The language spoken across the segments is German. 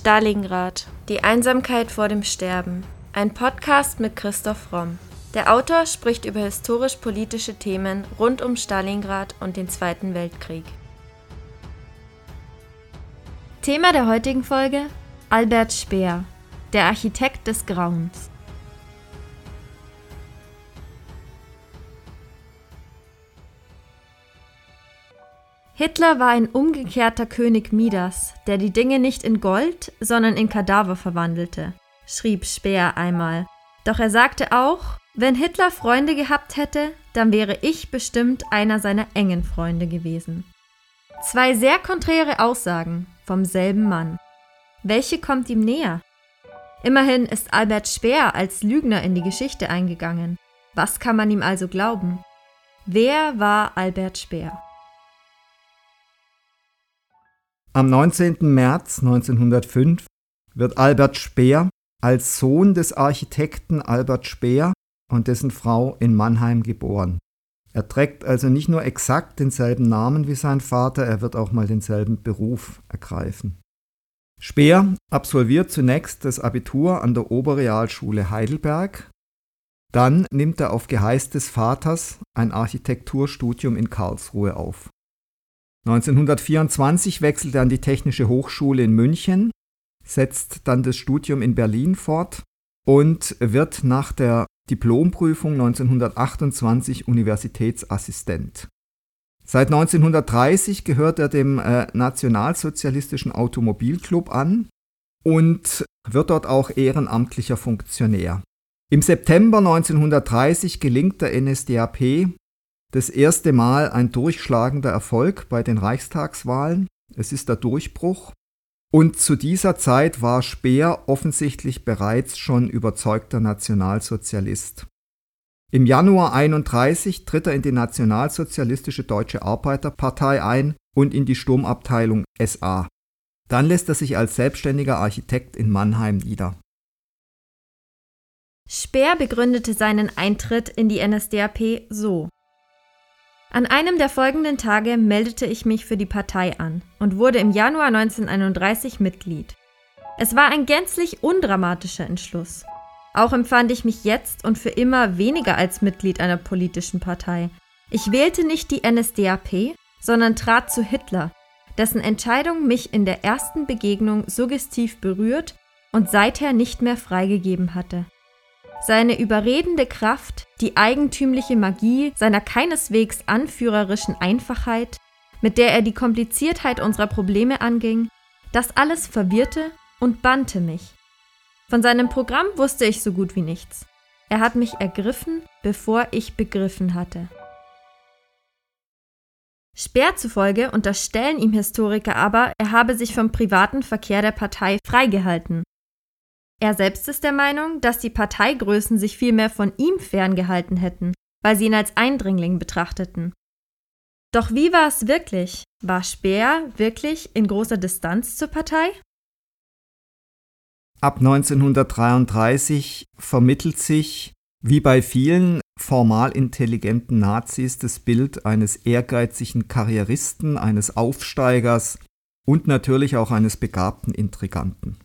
Stalingrad. Die Einsamkeit vor dem Sterben. Ein Podcast mit Christoph Romm. Der Autor spricht über historisch-politische Themen rund um Stalingrad und den Zweiten Weltkrieg. Thema der heutigen Folge: Albert Speer, der Architekt des Grauens. Hitler war ein umgekehrter König Midas, der die Dinge nicht in Gold, sondern in Kadaver verwandelte, schrieb Speer einmal. Doch er sagte auch, wenn Hitler Freunde gehabt hätte, dann wäre ich bestimmt einer seiner engen Freunde gewesen. Zwei sehr konträre Aussagen vom selben Mann. Welche kommt ihm näher? Immerhin ist Albert Speer als Lügner in die Geschichte eingegangen. Was kann man ihm also glauben? Wer war Albert Speer? Am 19. März 1905 wird Albert Speer als Sohn des Architekten Albert Speer und dessen Frau in Mannheim geboren. Er trägt also nicht nur exakt denselben Namen wie sein Vater, er wird auch mal denselben Beruf ergreifen. Speer absolviert zunächst das Abitur an der Oberrealschule Heidelberg. Dann nimmt er auf Geheiß des Vaters ein Architekturstudium in Karlsruhe auf. 1924 wechselt er an die Technische Hochschule in München, setzt dann das Studium in Berlin fort und wird nach der Diplomprüfung 1928 Universitätsassistent. Seit 1930 gehört er dem äh, Nationalsozialistischen Automobilclub an und wird dort auch ehrenamtlicher Funktionär. Im September 1930 gelingt der NSDAP das erste Mal ein durchschlagender Erfolg bei den Reichstagswahlen. Es ist der Durchbruch. Und zu dieser Zeit war Speer offensichtlich bereits schon überzeugter Nationalsozialist. Im Januar 31 tritt er in die Nationalsozialistische Deutsche Arbeiterpartei ein und in die Sturmabteilung SA. Dann lässt er sich als selbstständiger Architekt in Mannheim nieder. Speer begründete seinen Eintritt in die NSDAP so. An einem der folgenden Tage meldete ich mich für die Partei an und wurde im Januar 1931 Mitglied. Es war ein gänzlich undramatischer Entschluss. Auch empfand ich mich jetzt und für immer weniger als Mitglied einer politischen Partei. Ich wählte nicht die NSDAP, sondern trat zu Hitler, dessen Entscheidung mich in der ersten Begegnung suggestiv berührt und seither nicht mehr freigegeben hatte. Seine überredende Kraft, die eigentümliche Magie seiner keineswegs anführerischen Einfachheit, mit der er die Kompliziertheit unserer Probleme anging, das alles verwirrte und bannte mich. Von seinem Programm wusste ich so gut wie nichts. Er hat mich ergriffen, bevor ich begriffen hatte. Speer zufolge unterstellen ihm Historiker aber, er habe sich vom privaten Verkehr der Partei freigehalten er selbst ist der Meinung, dass die Parteigrößen sich vielmehr von ihm ferngehalten hätten, weil sie ihn als Eindringling betrachteten. Doch wie war es wirklich? War Speer wirklich in großer Distanz zur Partei? Ab 1933 vermittelt sich, wie bei vielen formal intelligenten Nazis, das Bild eines ehrgeizigen Karrieristen, eines Aufsteigers und natürlich auch eines begabten Intriganten.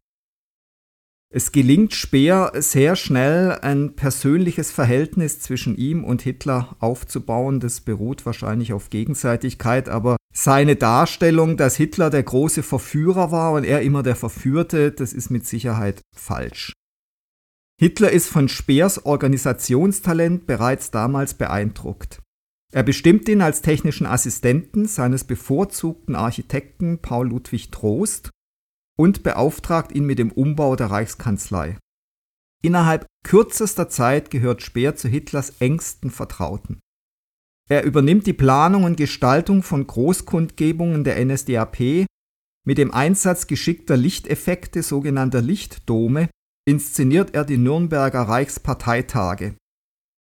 Es gelingt Speer sehr schnell, ein persönliches Verhältnis zwischen ihm und Hitler aufzubauen. Das beruht wahrscheinlich auf Gegenseitigkeit, aber seine Darstellung, dass Hitler der große Verführer war und er immer der Verführte, das ist mit Sicherheit falsch. Hitler ist von Speers Organisationstalent bereits damals beeindruckt. Er bestimmt ihn als technischen Assistenten seines bevorzugten Architekten Paul Ludwig Trost und beauftragt ihn mit dem Umbau der Reichskanzlei. Innerhalb kürzester Zeit gehört Speer zu Hitlers engsten Vertrauten. Er übernimmt die Planung und Gestaltung von Großkundgebungen der NSDAP mit dem Einsatz geschickter Lichteffekte, sogenannter Lichtdome, inszeniert er die Nürnberger Reichsparteitage.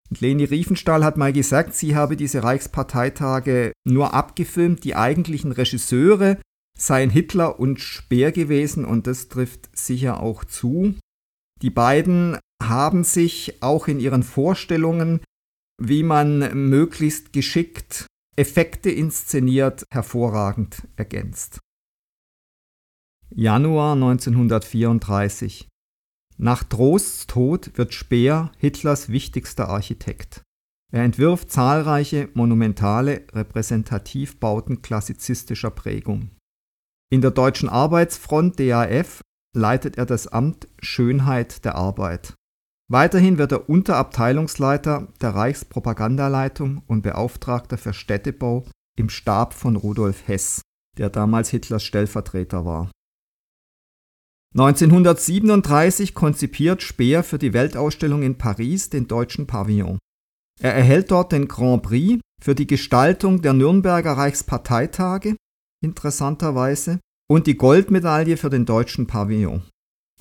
Und Leni Riefenstahl hat mal gesagt, sie habe diese Reichsparteitage nur abgefilmt, die eigentlichen Regisseure seien Hitler und Speer gewesen und das trifft sicher auch zu. Die beiden haben sich auch in ihren Vorstellungen, wie man möglichst geschickt Effekte inszeniert, hervorragend ergänzt. Januar 1934. Nach Trosts Tod wird Speer Hitlers wichtigster Architekt. Er entwirft zahlreiche monumentale Repräsentativbauten klassizistischer Prägung. In der Deutschen Arbeitsfront DAF leitet er das Amt Schönheit der Arbeit. Weiterhin wird er Unterabteilungsleiter der Reichspropagandaleitung und Beauftragter für Städtebau im Stab von Rudolf Hess, der damals Hitlers Stellvertreter war. 1937 konzipiert Speer für die Weltausstellung in Paris den deutschen Pavillon. Er erhält dort den Grand Prix für die Gestaltung der Nürnberger Reichsparteitage, interessanterweise, und die Goldmedaille für den deutschen Pavillon.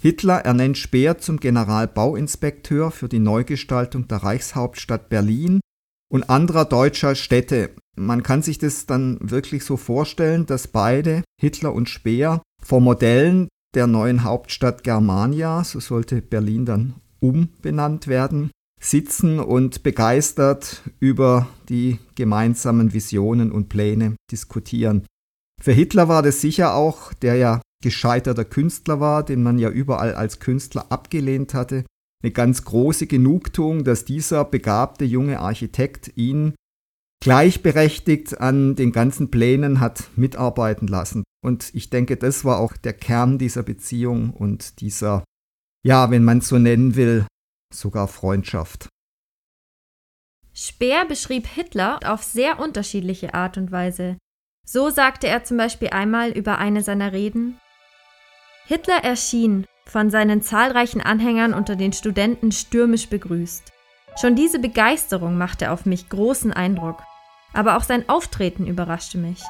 Hitler ernennt Speer zum Generalbauinspekteur für die Neugestaltung der Reichshauptstadt Berlin und anderer deutscher Städte. Man kann sich das dann wirklich so vorstellen, dass beide, Hitler und Speer, vor Modellen der neuen Hauptstadt Germania, so sollte Berlin dann umbenannt werden, sitzen und begeistert über die gemeinsamen Visionen und Pläne diskutieren. Für Hitler war das sicher auch, der ja gescheiterter Künstler war, den man ja überall als Künstler abgelehnt hatte, eine ganz große Genugtuung, dass dieser begabte junge Architekt ihn gleichberechtigt an den ganzen Plänen hat mitarbeiten lassen. Und ich denke, das war auch der Kern dieser Beziehung und dieser, ja, wenn man es so nennen will, sogar Freundschaft. Speer beschrieb Hitler auf sehr unterschiedliche Art und Weise. So sagte er zum Beispiel einmal über eine seiner Reden, Hitler erschien, von seinen zahlreichen Anhängern unter den Studenten stürmisch begrüßt. Schon diese Begeisterung machte auf mich großen Eindruck, aber auch sein Auftreten überraschte mich.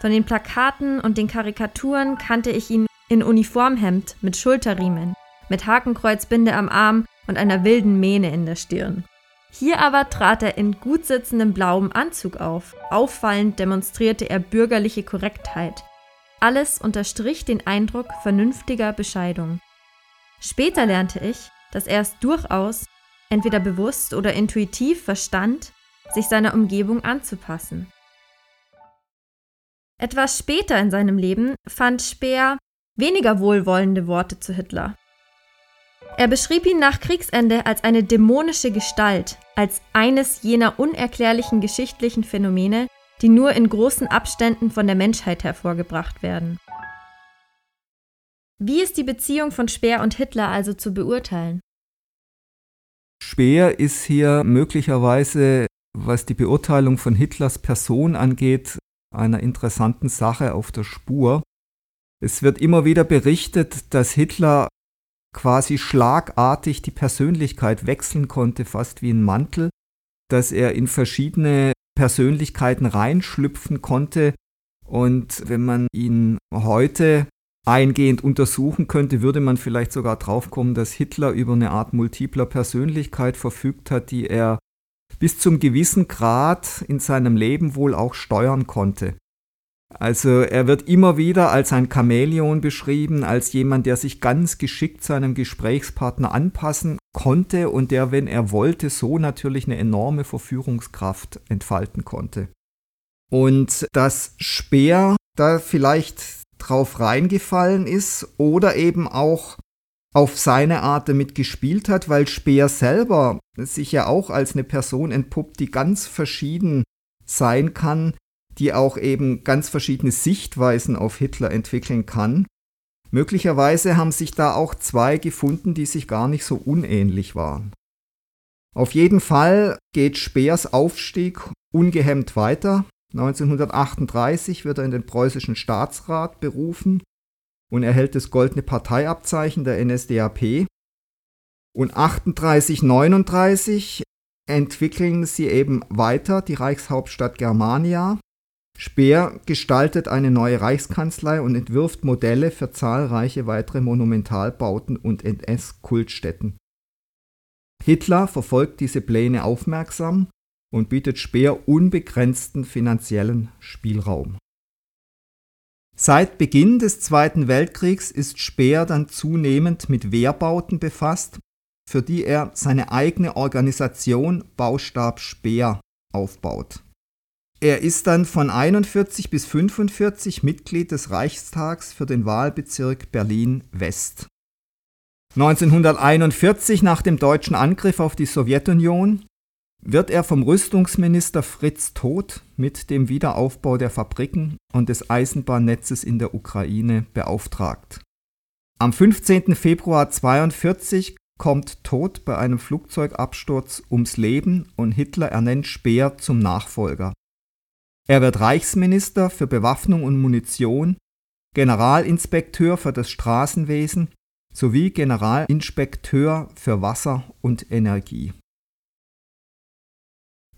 Von den Plakaten und den Karikaturen kannte ich ihn in Uniformhemd mit Schulterriemen, mit Hakenkreuzbinde am Arm und einer wilden Mähne in der Stirn. Hier aber trat er in gut sitzendem blauem Anzug auf. Auffallend demonstrierte er bürgerliche Korrektheit, alles unterstrich den Eindruck vernünftiger Bescheidung. Später lernte ich, dass er es durchaus, entweder bewusst oder intuitiv verstand, sich seiner Umgebung anzupassen. Etwas später in seinem Leben fand Speer weniger wohlwollende Worte zu Hitler. Er beschrieb ihn nach Kriegsende als eine dämonische Gestalt, als eines jener unerklärlichen geschichtlichen Phänomene, die nur in großen Abständen von der Menschheit hervorgebracht werden. Wie ist die Beziehung von Speer und Hitler also zu beurteilen? Speer ist hier möglicherweise, was die Beurteilung von Hitlers Person angeht, einer interessanten Sache auf der Spur. Es wird immer wieder berichtet, dass Hitler quasi schlagartig die Persönlichkeit wechseln konnte, fast wie ein Mantel, dass er in verschiedene Persönlichkeiten reinschlüpfen konnte. Und wenn man ihn heute eingehend untersuchen könnte, würde man vielleicht sogar draufkommen, dass Hitler über eine Art multipler Persönlichkeit verfügt hat, die er bis zum gewissen Grad in seinem Leben wohl auch steuern konnte. Also er wird immer wieder als ein Chamäleon beschrieben, als jemand, der sich ganz geschickt seinem Gesprächspartner anpassen konnte und der, wenn er wollte, so natürlich eine enorme Verführungskraft entfalten konnte. Und dass Speer da vielleicht drauf reingefallen ist oder eben auch auf seine Art damit gespielt hat, weil Speer selber sich ja auch als eine Person entpuppt, die ganz verschieden sein kann, die auch eben ganz verschiedene Sichtweisen auf Hitler entwickeln kann. Möglicherweise haben sich da auch zwei gefunden, die sich gar nicht so unähnlich waren. Auf jeden Fall geht Speers Aufstieg ungehemmt weiter. 1938 wird er in den preußischen Staatsrat berufen und erhält das goldene Parteiabzeichen der NSDAP. Und 38, 39 entwickeln sie eben weiter die Reichshauptstadt Germania Speer gestaltet eine neue Reichskanzlei und entwirft Modelle für zahlreiche weitere Monumentalbauten und NS-Kultstätten. Hitler verfolgt diese Pläne aufmerksam und bietet Speer unbegrenzten finanziellen Spielraum. Seit Beginn des Zweiten Weltkriegs ist Speer dann zunehmend mit Wehrbauten befasst, für die er seine eigene Organisation Baustab Speer aufbaut. Er ist dann von 41 bis 45 Mitglied des Reichstags für den Wahlbezirk Berlin-West. 1941, nach dem deutschen Angriff auf die Sowjetunion, wird er vom Rüstungsminister Fritz Todt mit dem Wiederaufbau der Fabriken und des Eisenbahnnetzes in der Ukraine beauftragt. Am 15. Februar 1942 kommt Todt bei einem Flugzeugabsturz ums Leben und Hitler ernennt Speer zum Nachfolger. Er wird Reichsminister für Bewaffnung und Munition, Generalinspekteur für das Straßenwesen sowie Generalinspekteur für Wasser und Energie.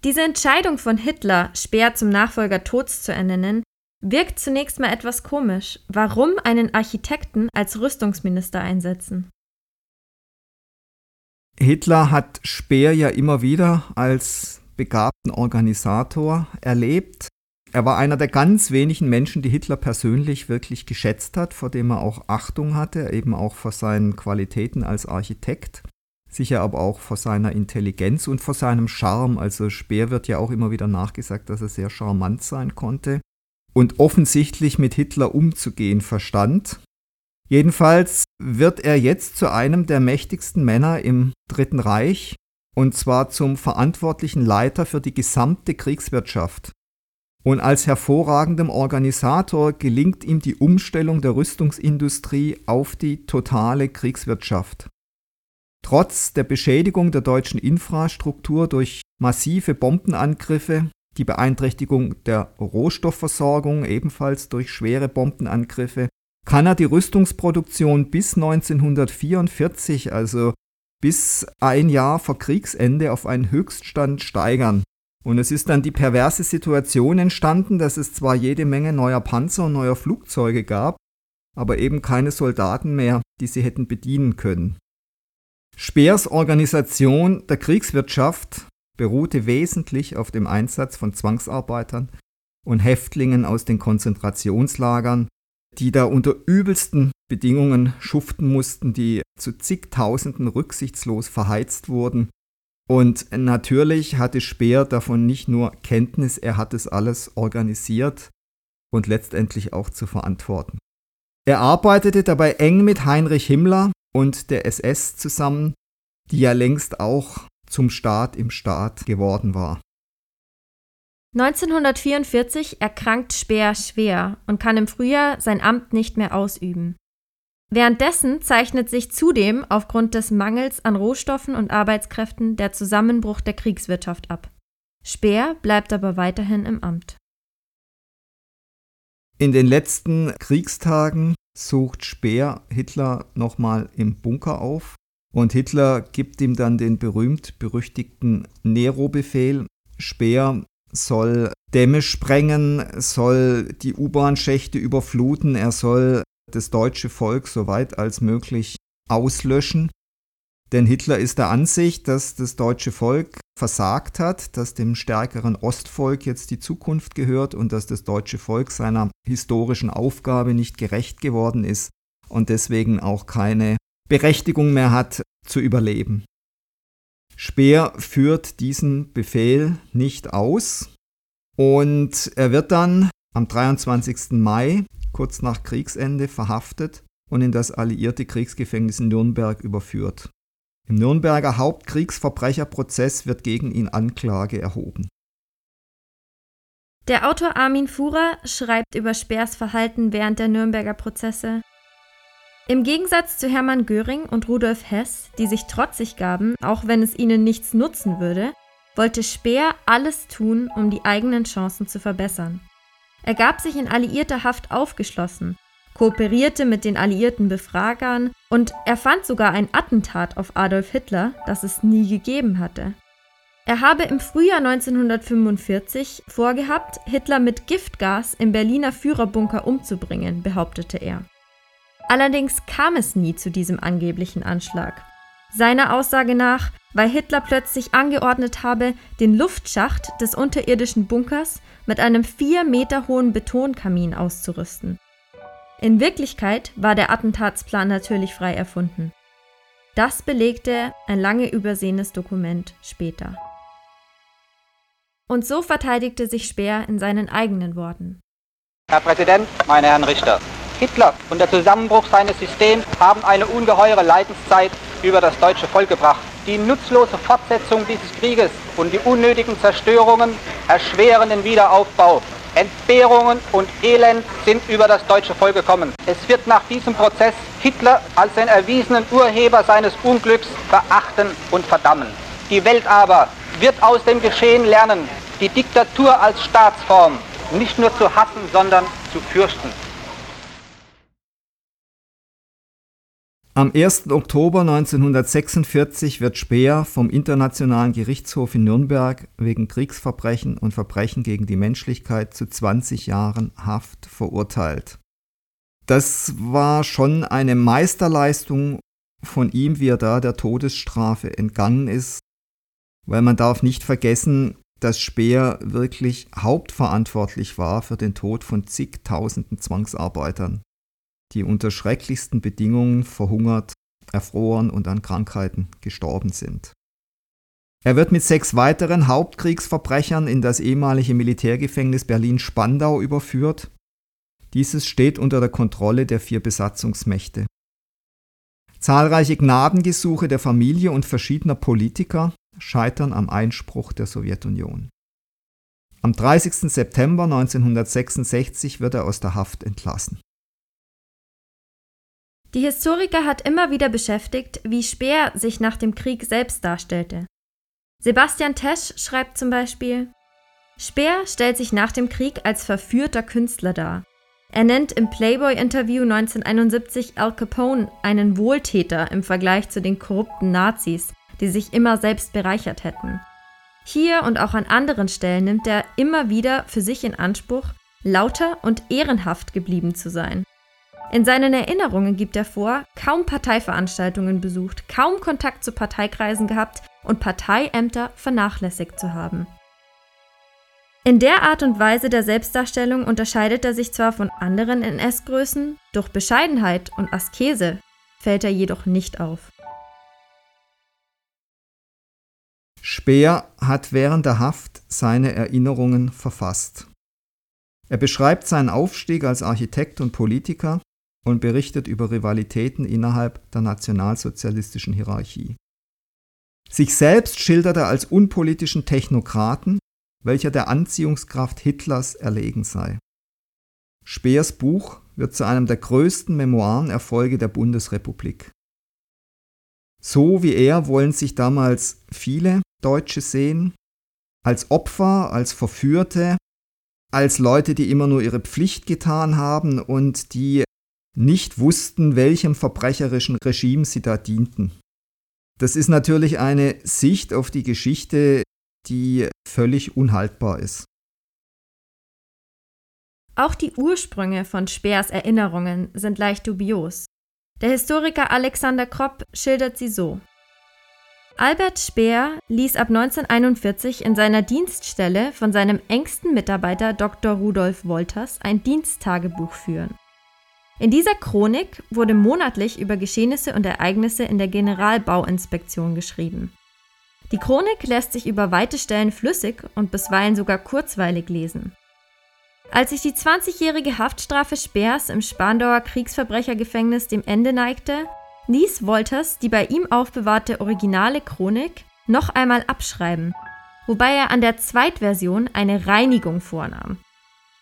Diese Entscheidung von Hitler, Speer zum Nachfolger Tods zu ernennen, wirkt zunächst mal etwas komisch. Warum einen Architekten als Rüstungsminister einsetzen? Hitler hat Speer ja immer wieder als begabten Organisator erlebt. Er war einer der ganz wenigen Menschen, die Hitler persönlich wirklich geschätzt hat, vor dem er auch Achtung hatte, eben auch vor seinen Qualitäten als Architekt, sicher aber auch vor seiner Intelligenz und vor seinem Charme. Also Speer wird ja auch immer wieder nachgesagt, dass er sehr charmant sein konnte und offensichtlich mit Hitler umzugehen verstand. Jedenfalls wird er jetzt zu einem der mächtigsten Männer im Dritten Reich und zwar zum verantwortlichen Leiter für die gesamte Kriegswirtschaft. Und als hervorragendem Organisator gelingt ihm die Umstellung der Rüstungsindustrie auf die totale Kriegswirtschaft. Trotz der Beschädigung der deutschen Infrastruktur durch massive Bombenangriffe, die Beeinträchtigung der Rohstoffversorgung ebenfalls durch schwere Bombenangriffe, kann er die Rüstungsproduktion bis 1944, also bis ein Jahr vor Kriegsende, auf einen Höchststand steigern. Und es ist dann die perverse Situation entstanden, dass es zwar jede Menge neuer Panzer und neuer Flugzeuge gab, aber eben keine Soldaten mehr, die sie hätten bedienen können. Speers Organisation der Kriegswirtschaft beruhte wesentlich auf dem Einsatz von Zwangsarbeitern und Häftlingen aus den Konzentrationslagern, die da unter übelsten Bedingungen schuften mussten, die zu zigtausenden rücksichtslos verheizt wurden und natürlich hatte Speer davon nicht nur Kenntnis, er hat es alles organisiert und letztendlich auch zu verantworten. Er arbeitete dabei eng mit Heinrich Himmler und der SS zusammen, die ja längst auch zum Staat im Staat geworden war. 1944 erkrankt Speer schwer und kann im Frühjahr sein Amt nicht mehr ausüben. Währenddessen zeichnet sich zudem aufgrund des Mangels an Rohstoffen und Arbeitskräften der Zusammenbruch der Kriegswirtschaft ab. Speer bleibt aber weiterhin im Amt. In den letzten Kriegstagen sucht Speer Hitler nochmal im Bunker auf und Hitler gibt ihm dann den berühmt-berüchtigten Nero-Befehl. Speer soll Dämme sprengen, soll die U-Bahn-Schächte überfluten, er soll das deutsche Volk so weit als möglich auslöschen. Denn Hitler ist der Ansicht, dass das deutsche Volk versagt hat, dass dem stärkeren Ostvolk jetzt die Zukunft gehört und dass das deutsche Volk seiner historischen Aufgabe nicht gerecht geworden ist und deswegen auch keine Berechtigung mehr hat zu überleben. Speer führt diesen Befehl nicht aus und er wird dann am 23. Mai kurz nach Kriegsende verhaftet und in das alliierte Kriegsgefängnis in Nürnberg überführt. Im Nürnberger Hauptkriegsverbrecherprozess wird gegen ihn Anklage erhoben. Der Autor Armin Fuhrer schreibt über Speers Verhalten während der Nürnberger Prozesse. Im Gegensatz zu Hermann Göring und Rudolf Hess, die sich trotzig gaben, auch wenn es ihnen nichts nutzen würde, wollte Speer alles tun, um die eigenen Chancen zu verbessern. Er gab sich in alliierter Haft aufgeschlossen, kooperierte mit den alliierten Befragern und erfand sogar ein Attentat auf Adolf Hitler, das es nie gegeben hatte. Er habe im Frühjahr 1945 vorgehabt, Hitler mit Giftgas im Berliner Führerbunker umzubringen, behauptete er. Allerdings kam es nie zu diesem angeblichen Anschlag. Seiner Aussage nach, weil Hitler plötzlich angeordnet habe, den Luftschacht des unterirdischen Bunkers mit einem vier Meter hohen Betonkamin auszurüsten. In Wirklichkeit war der Attentatsplan natürlich frei erfunden. Das belegte ein lange übersehenes Dokument später. Und so verteidigte sich Speer in seinen eigenen Worten. Herr Präsident, meine Herren Richter, Hitler und der Zusammenbruch seines Systems haben eine ungeheure Leidenszeit über das deutsche Volk gebracht. Die nutzlose Fortsetzung dieses Krieges und die unnötigen Zerstörungen erschweren den Wiederaufbau. Entbehrungen und Elend sind über das deutsche Volk gekommen. Es wird nach diesem Prozess Hitler als den erwiesenen Urheber seines Unglücks verachten und verdammen. Die Welt aber wird aus dem Geschehen lernen, die Diktatur als Staatsform nicht nur zu hassen, sondern zu fürchten. Am 1. Oktober 1946 wird Speer vom Internationalen Gerichtshof in Nürnberg wegen Kriegsverbrechen und Verbrechen gegen die Menschlichkeit zu 20 Jahren Haft verurteilt. Das war schon eine Meisterleistung von ihm, wie er da der Todesstrafe entgangen ist, weil man darf nicht vergessen, dass Speer wirklich hauptverantwortlich war für den Tod von zigtausenden Zwangsarbeitern die unter schrecklichsten Bedingungen verhungert, erfroren und an Krankheiten gestorben sind. Er wird mit sechs weiteren Hauptkriegsverbrechern in das ehemalige Militärgefängnis Berlin-Spandau überführt. Dieses steht unter der Kontrolle der vier Besatzungsmächte. Zahlreiche Gnadengesuche der Familie und verschiedener Politiker scheitern am Einspruch der Sowjetunion. Am 30. September 1966 wird er aus der Haft entlassen. Die Historiker hat immer wieder beschäftigt, wie Speer sich nach dem Krieg selbst darstellte. Sebastian Tesch schreibt zum Beispiel, Speer stellt sich nach dem Krieg als verführter Künstler dar. Er nennt im Playboy-Interview 1971 Al Capone einen Wohltäter im Vergleich zu den korrupten Nazis, die sich immer selbst bereichert hätten. Hier und auch an anderen Stellen nimmt er immer wieder für sich in Anspruch, lauter und ehrenhaft geblieben zu sein. In seinen Erinnerungen gibt er vor, kaum Parteiveranstaltungen besucht, kaum Kontakt zu Parteikreisen gehabt und Parteiämter vernachlässigt zu haben. In der Art und Weise der Selbstdarstellung unterscheidet er sich zwar von anderen NS-Größen, durch Bescheidenheit und Askese fällt er jedoch nicht auf. Speer hat während der Haft seine Erinnerungen verfasst. Er beschreibt seinen Aufstieg als Architekt und Politiker, und berichtet über Rivalitäten innerhalb der nationalsozialistischen Hierarchie. Sich selbst schildert er als unpolitischen Technokraten, welcher der Anziehungskraft Hitlers erlegen sei. Speers Buch wird zu einem der größten Memoirenerfolge der Bundesrepublik. So wie er wollen sich damals viele Deutsche sehen, als Opfer, als Verführte, als Leute, die immer nur ihre Pflicht getan haben und die nicht wussten, welchem verbrecherischen Regime sie da dienten. Das ist natürlich eine Sicht auf die Geschichte, die völlig unhaltbar ist. Auch die Ursprünge von Speers Erinnerungen sind leicht dubios. Der Historiker Alexander Kropp schildert sie so. Albert Speer ließ ab 1941 in seiner Dienststelle von seinem engsten Mitarbeiter Dr. Rudolf Wolters ein Diensttagebuch führen. In dieser Chronik wurde monatlich über Geschehnisse und Ereignisse in der Generalbauinspektion geschrieben. Die Chronik lässt sich über weite Stellen flüssig und bisweilen sogar kurzweilig lesen. Als sich die 20-jährige Haftstrafe Speers im Spandauer Kriegsverbrechergefängnis dem Ende neigte, ließ Wolters die bei ihm aufbewahrte originale Chronik noch einmal abschreiben, wobei er an der Zweitversion eine Reinigung vornahm.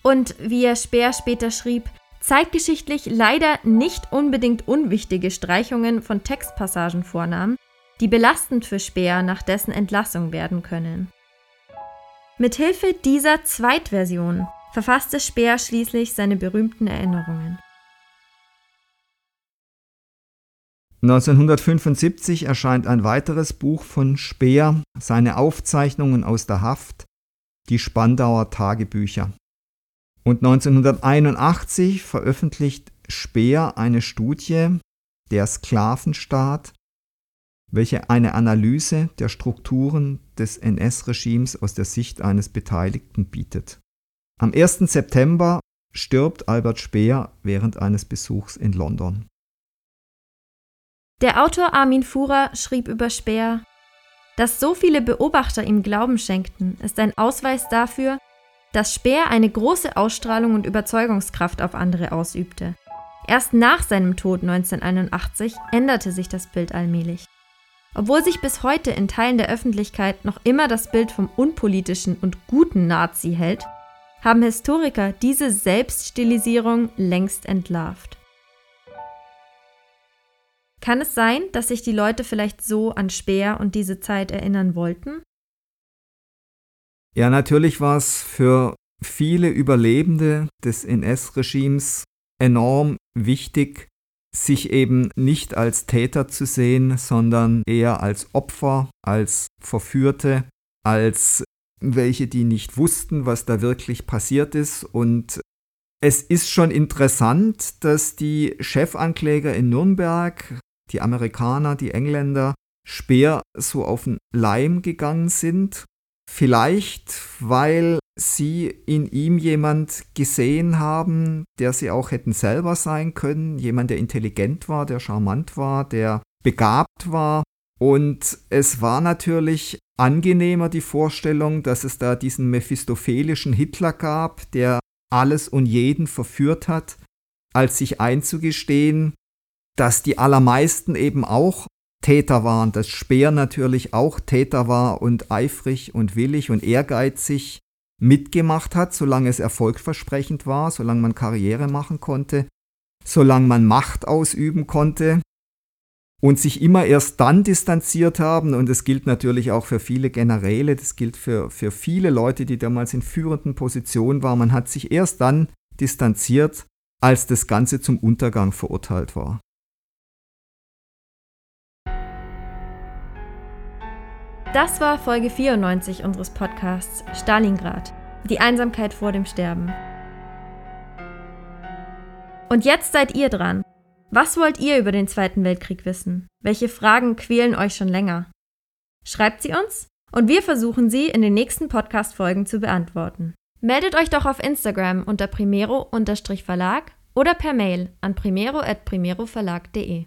Und wie er Speer später schrieb, zeitgeschichtlich leider nicht unbedingt unwichtige Streichungen von Textpassagen vornahm, die belastend für Speer nach dessen Entlassung werden können. Mithilfe dieser Zweitversion verfasste Speer schließlich seine berühmten Erinnerungen. 1975 erscheint ein weiteres Buch von Speer, seine Aufzeichnungen aus der Haft, die Spandauer Tagebücher. Und 1981 veröffentlicht Speer eine Studie, der Sklavenstaat, welche eine Analyse der Strukturen des NS-Regimes aus der Sicht eines Beteiligten bietet. Am 1. September stirbt Albert Speer während eines Besuchs in London. Der Autor Armin Fuhrer schrieb über Speer Dass so viele Beobachter ihm Glauben schenkten, ist ein Ausweis dafür, dass Speer eine große Ausstrahlung und Überzeugungskraft auf andere ausübte. Erst nach seinem Tod 1981 änderte sich das Bild allmählich. Obwohl sich bis heute in Teilen der Öffentlichkeit noch immer das Bild vom unpolitischen und guten Nazi hält, haben Historiker diese Selbststilisierung längst entlarvt. Kann es sein, dass sich die Leute vielleicht so an Speer und diese Zeit erinnern wollten? Ja, natürlich war es für viele Überlebende des NS-Regimes enorm wichtig, sich eben nicht als Täter zu sehen, sondern eher als Opfer, als Verführte, als welche, die nicht wussten, was da wirklich passiert ist. Und es ist schon interessant, dass die Chefankläger in Nürnberg, die Amerikaner, die Engländer, Speer so auf den Leim gegangen sind Vielleicht, weil sie in ihm jemand gesehen haben, der sie auch hätten selber sein können, jemand, der intelligent war, der charmant war, der begabt war. Und es war natürlich angenehmer die Vorstellung, dass es da diesen mephistophelischen Hitler gab, der alles und jeden verführt hat, als sich einzugestehen, dass die allermeisten eben auch Täter waren, dass Speer natürlich auch Täter war und eifrig und willig und ehrgeizig mitgemacht hat, solange es erfolgversprechend war, solange man Karriere machen konnte, solange man Macht ausüben konnte und sich immer erst dann distanziert haben, und das gilt natürlich auch für viele Generäle, das gilt für, für viele Leute, die damals in führenden Positionen waren, man hat sich erst dann distanziert, als das Ganze zum Untergang verurteilt war. Das war Folge 94 unseres Podcasts Stalingrad. Die Einsamkeit vor dem Sterben. Und jetzt seid ihr dran. Was wollt ihr über den Zweiten Weltkrieg wissen? Welche Fragen quälen euch schon länger? Schreibt sie uns und wir versuchen sie in den nächsten Podcast-Folgen zu beantworten. Meldet euch doch auf Instagram unter primero-verlag oder per Mail an primero.primeroverlag.de.